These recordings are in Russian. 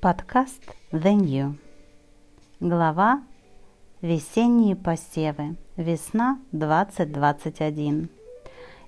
Подкаст The New. Глава Весенние посевы. Весна 2021.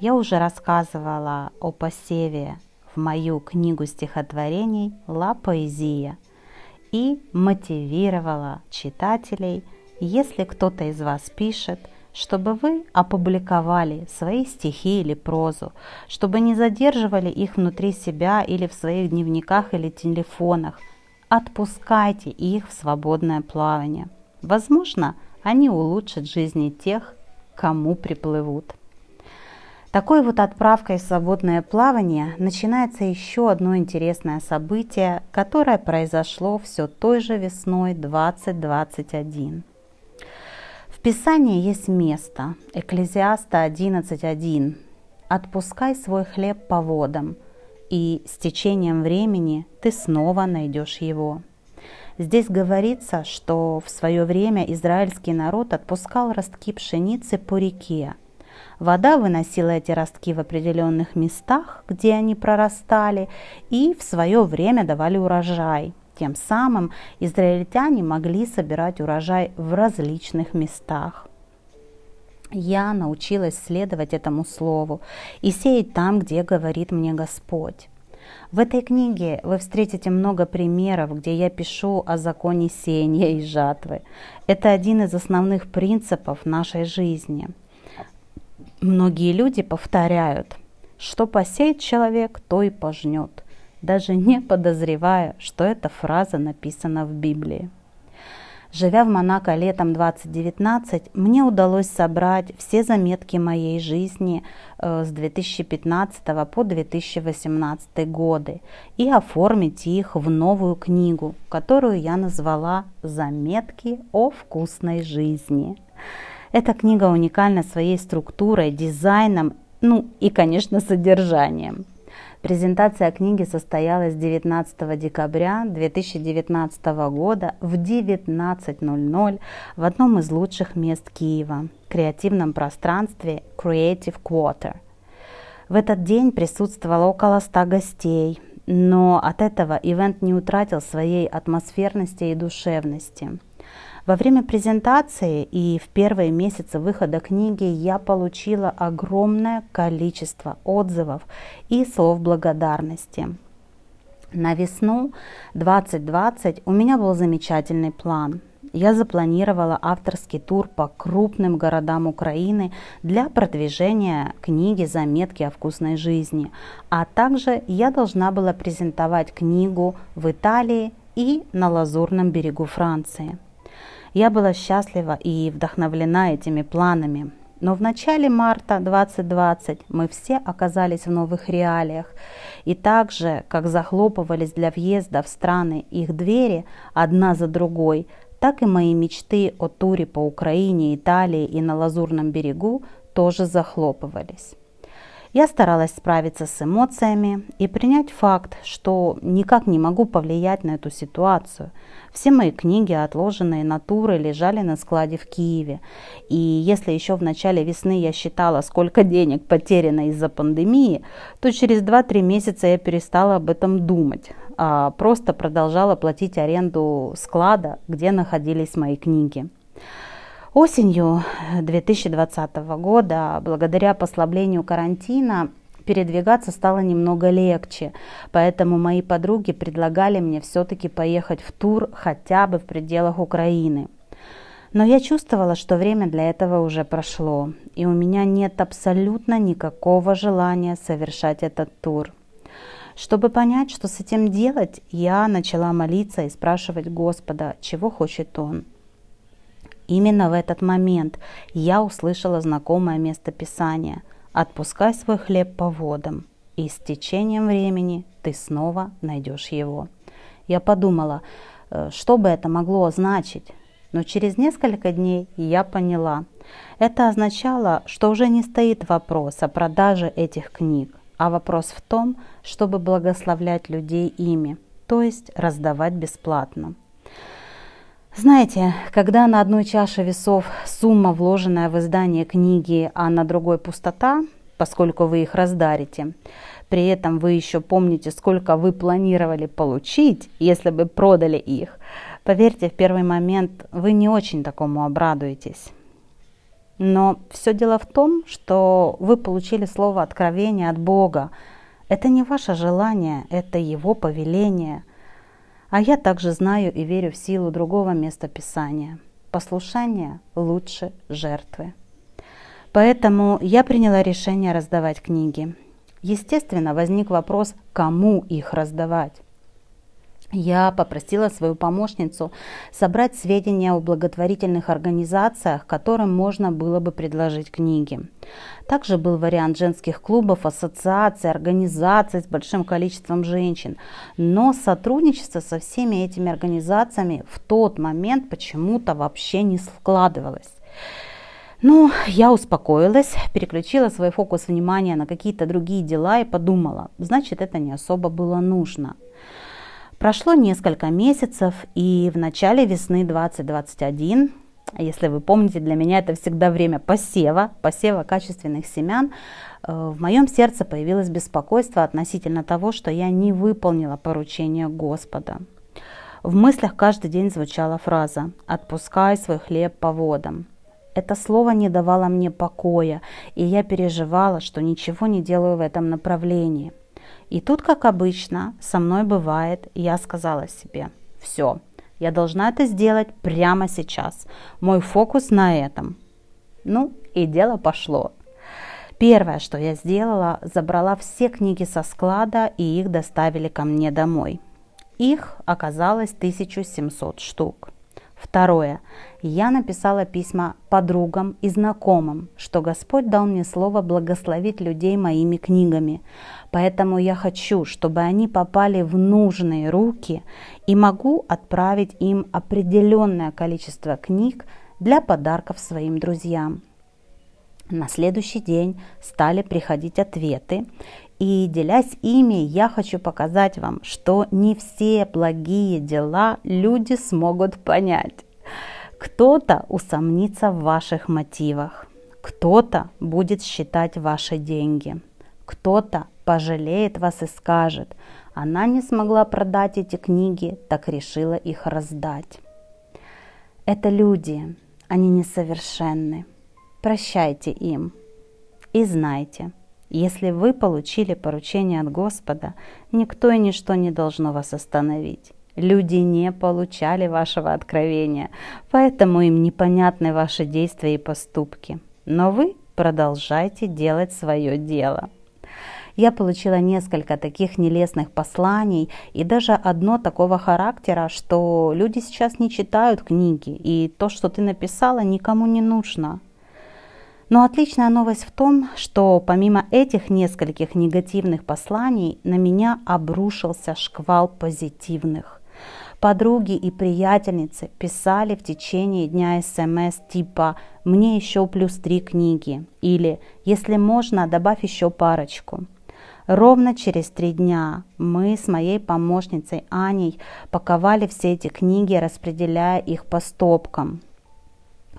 Я уже рассказывала о посеве в мою книгу стихотворений «Ла поэзия» и мотивировала читателей, если кто-то из вас пишет, чтобы вы опубликовали свои стихи или прозу, чтобы не задерживали их внутри себя или в своих дневниках или телефонах – Отпускайте их в свободное плавание. Возможно, они улучшат жизни тех, кому приплывут. Такой вот отправкой в свободное плавание начинается еще одно интересное событие, которое произошло все той же весной 2021. В Писании есть место, Экклезиаста 11.1. «Отпускай свой хлеб по водам, и с течением времени ты снова найдешь его. Здесь говорится, что в свое время израильский народ отпускал ростки пшеницы по реке. Вода выносила эти ростки в определенных местах, где они прорастали, и в свое время давали урожай. Тем самым израильтяне могли собирать урожай в различных местах я научилась следовать этому слову и сеять там, где говорит мне Господь. В этой книге вы встретите много примеров, где я пишу о законе сеяния и жатвы. Это один из основных принципов нашей жизни. Многие люди повторяют, что посеет человек, то и пожнет, даже не подозревая, что эта фраза написана в Библии. Живя в Монако летом 2019, мне удалось собрать все заметки моей жизни э, с 2015 по 2018 годы и оформить их в новую книгу, которую я назвала «Заметки о вкусной жизни». Эта книга уникальна своей структурой, дизайном, ну и, конечно, содержанием. Презентация книги состоялась 19 декабря 2019 года в 19.00 в одном из лучших мест Киева – креативном пространстве Creative Quarter. В этот день присутствовало около 100 гостей, но от этого ивент не утратил своей атмосферности и душевности – во время презентации и в первые месяцы выхода книги я получила огромное количество отзывов и слов благодарности. На весну 2020 у меня был замечательный план. Я запланировала авторский тур по крупным городам Украины для продвижения книги «Заметки о вкусной жизни», а также я должна была презентовать книгу в Италии и на Лазурном берегу Франции. Я была счастлива и вдохновлена этими планами. Но в начале марта 2020 мы все оказались в новых реалиях. И так же, как захлопывались для въезда в страны их двери одна за другой, так и мои мечты о туре по Украине, Италии и на Лазурном берегу тоже захлопывались. Я старалась справиться с эмоциями и принять факт, что никак не могу повлиять на эту ситуацию. Все мои книги, отложенные натуры, лежали на складе в Киеве. И если еще в начале весны я считала, сколько денег потеряно из-за пандемии, то через 2-3 месяца я перестала об этом думать, а просто продолжала платить аренду склада, где находились мои книги. Осенью 2020 года, благодаря послаблению карантина, передвигаться стало немного легче, поэтому мои подруги предлагали мне все-таки поехать в тур хотя бы в пределах Украины. Но я чувствовала, что время для этого уже прошло, и у меня нет абсолютно никакого желания совершать этот тур. Чтобы понять, что с этим делать, я начала молиться и спрашивать Господа, чего хочет Он – Именно в этот момент я услышала знакомое место Писания «Отпускай свой хлеб по водам, и с течением времени ты снова найдешь его». Я подумала, э, что бы это могло значить, но через несколько дней я поняла. Это означало, что уже не стоит вопрос о продаже этих книг, а вопрос в том, чтобы благословлять людей ими, то есть раздавать бесплатно. Знаете, когда на одной чаше весов сумма, вложенная в издание книги, а на другой пустота, поскольку вы их раздарите. При этом вы еще помните, сколько вы планировали получить, если бы продали их. Поверьте, в первый момент вы не очень такому обрадуетесь. Но все дело в том, что вы получили слово откровения от Бога. Это не ваше желание, это Его повеление. А я также знаю и верю в силу другого места Писания. Послушание лучше жертвы. Поэтому я приняла решение раздавать книги. Естественно, возник вопрос, кому их раздавать. Я попросила свою помощницу собрать сведения о благотворительных организациях, которым можно было бы предложить книги. Также был вариант женских клубов, ассоциаций, организаций с большим количеством женщин. Но сотрудничество со всеми этими организациями в тот момент почему-то вообще не складывалось. Ну, я успокоилась, переключила свой фокус внимания на какие-то другие дела и подумала, значит, это не особо было нужно. Прошло несколько месяцев, и в начале весны 2021, если вы помните, для меня это всегда время посева, посева качественных семян, э, в моем сердце появилось беспокойство относительно того, что я не выполнила поручение Господа. В мыслях каждый день звучала фраза «Отпускай свой хлеб по водам». Это слово не давало мне покоя, и я переживала, что ничего не делаю в этом направлении – и тут, как обычно, со мной бывает, я сказала себе, все, я должна это сделать прямо сейчас. Мой фокус на этом. Ну, и дело пошло. Первое, что я сделала, забрала все книги со склада и их доставили ко мне домой. Их оказалось 1700 штук. Второе. Я написала письма подругам и знакомым, что Господь дал мне слово благословить людей моими книгами. Поэтому я хочу, чтобы они попали в нужные руки и могу отправить им определенное количество книг для подарков своим друзьям. На следующий день стали приходить ответы, и делясь ими, я хочу показать вам, что не все благие дела люди смогут понять. Кто-то усомнится в ваших мотивах, кто-то будет считать ваши деньги, кто-то пожалеет вас и скажет, она не смогла продать эти книги, так решила их раздать. Это люди, они несовершенны. Прощайте им и знайте, если вы получили поручение от Господа, никто и ничто не должно вас остановить. Люди не получали вашего откровения, поэтому им непонятны ваши действия и поступки. Но вы продолжайте делать свое дело. Я получила несколько таких нелестных посланий и даже одно такого характера, что люди сейчас не читают книги, и то, что ты написала, никому не нужно. Но отличная новость в том, что помимо этих нескольких негативных посланий на меня обрушился шквал позитивных. Подруги и приятельницы писали в течение дня смс типа «Мне еще плюс три книги» или «Если можно, добавь еще парочку». Ровно через три дня мы с моей помощницей Аней паковали все эти книги, распределяя их по стопкам.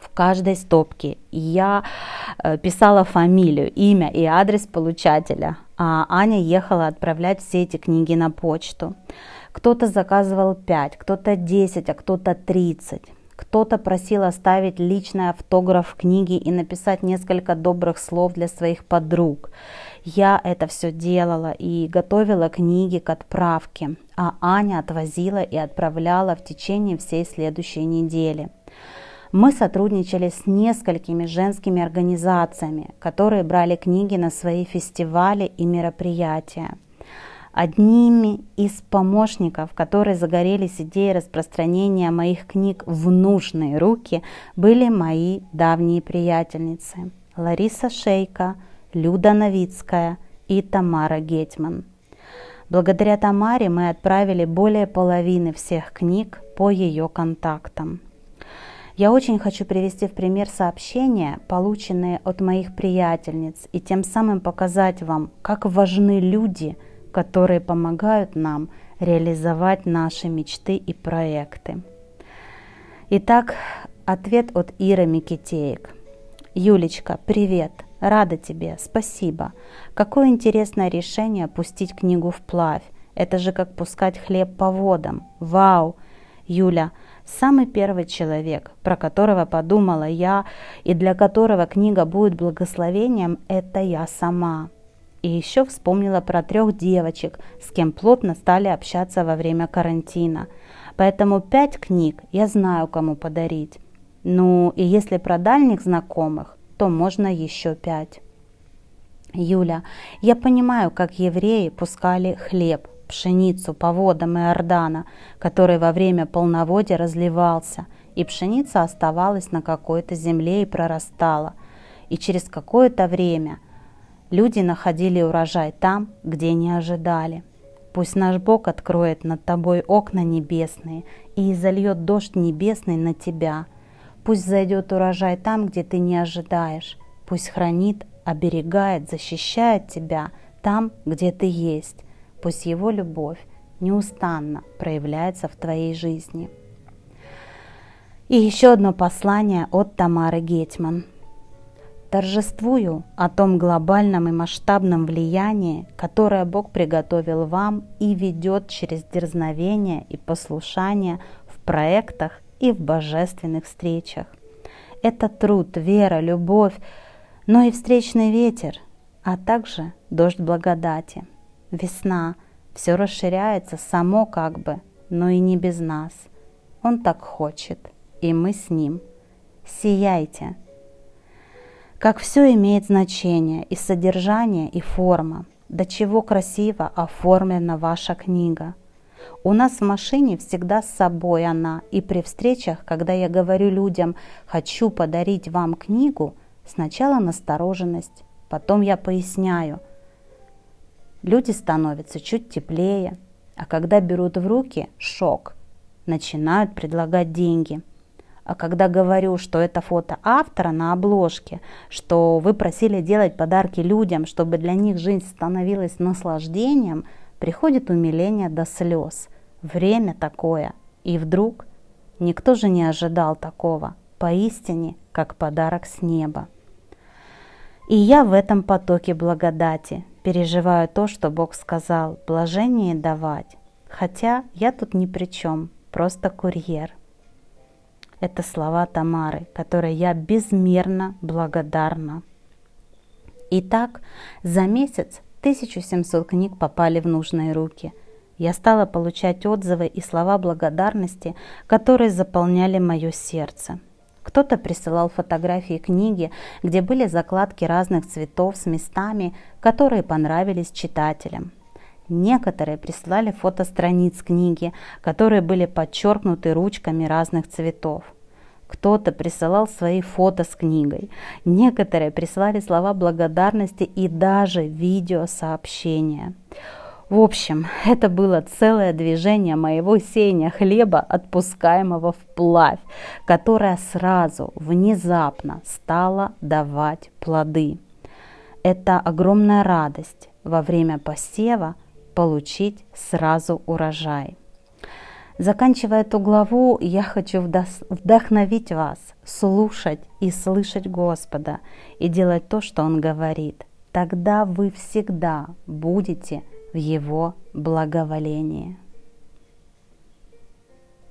В каждой стопке я э, писала фамилию, имя и адрес получателя, а Аня ехала отправлять все эти книги на почту. Кто-то заказывал 5, кто-то 10, а кто-то 30. Кто-то просил оставить личный автограф книги и написать несколько добрых слов для своих подруг. Я это все делала и готовила книги к отправке, а Аня отвозила и отправляла в течение всей следующей недели. Мы сотрудничали с несколькими женскими организациями, которые брали книги на свои фестивали и мероприятия. Одними из помощников, которые загорелись идеей распространения моих книг в нужные руки, были мои давние приятельницы Лариса Шейка, Люда Новицкая и Тамара Гетман. Благодаря Тамаре мы отправили более половины всех книг по ее контактам. Я очень хочу привести в пример сообщения, полученные от моих приятельниц, и тем самым показать вам, как важны люди – которые помогают нам реализовать наши мечты и проекты. Итак, ответ от Иры Микитеек. Юлечка, привет! рада тебе, спасибо. Какое интересное решение пустить книгу вплавь. Это же как пускать хлеб по водам. Вау! Юля, самый первый человек, про которого подумала я и для которого книга будет благословением, это я сама. И еще вспомнила про трех девочек, с кем плотно стали общаться во время карантина. Поэтому пять книг я знаю, кому подарить. Ну и если про дальних знакомых, то можно еще пять. Юля, я понимаю, как евреи пускали хлеб, пшеницу по водам Иордана, который во время полноводия разливался, и пшеница оставалась на какой-то земле и прорастала. И через какое-то время люди находили урожай там, где не ожидали. Пусть наш Бог откроет над тобой окна небесные и изольет дождь небесный на тебя. Пусть зайдет урожай там, где ты не ожидаешь. Пусть хранит, оберегает, защищает тебя там, где ты есть. Пусть Его любовь неустанно проявляется в твоей жизни. И еще одно послание от Тамары Гетман. Торжествую о том глобальном и масштабном влиянии, которое Бог приготовил вам и ведет через дерзновение и послушание в проектах и в божественных встречах. Это труд, вера, любовь, но и встречный ветер, а также дождь благодати. Весна, все расширяется само как бы, но и не без нас. Он так хочет, и мы с ним. Сияйте! Как все имеет значение и содержание, и форма. До чего красиво оформлена ваша книга. У нас в машине всегда с собой она, и при встречах, когда я говорю людям «хочу подарить вам книгу», сначала настороженность, потом я поясняю. Люди становятся чуть теплее, а когда берут в руки – шок, начинают предлагать деньги – а когда говорю, что это фото автора на обложке, что вы просили делать подарки людям, чтобы для них жизнь становилась наслаждением, приходит умиление до слез. Время такое. И вдруг никто же не ожидал такого. Поистине, как подарок с неба. И я в этом потоке благодати переживаю то, что Бог сказал, блажение давать. Хотя я тут ни при чем, просто курьер. Это слова Тамары, которой я безмерно благодарна. Итак, за месяц 1700 книг попали в нужные руки. Я стала получать отзывы и слова благодарности, которые заполняли мое сердце. Кто-то присылал фотографии книги, где были закладки разных цветов с местами, которые понравились читателям. Некоторые прислали фото страниц книги, которые были подчеркнуты ручками разных цветов. Кто-то присылал свои фото с книгой. Некоторые прислали слова благодарности и даже видеосообщения. В общем, это было целое движение моего сеяния хлеба, отпускаемого вплавь, которое сразу, внезапно стало давать плоды. Это огромная радость во время посева получить сразу урожай. Заканчивая эту главу, я хочу вдохновить вас слушать и слышать Господа и делать то, что Он говорит. Тогда вы всегда будете в Его благоволении.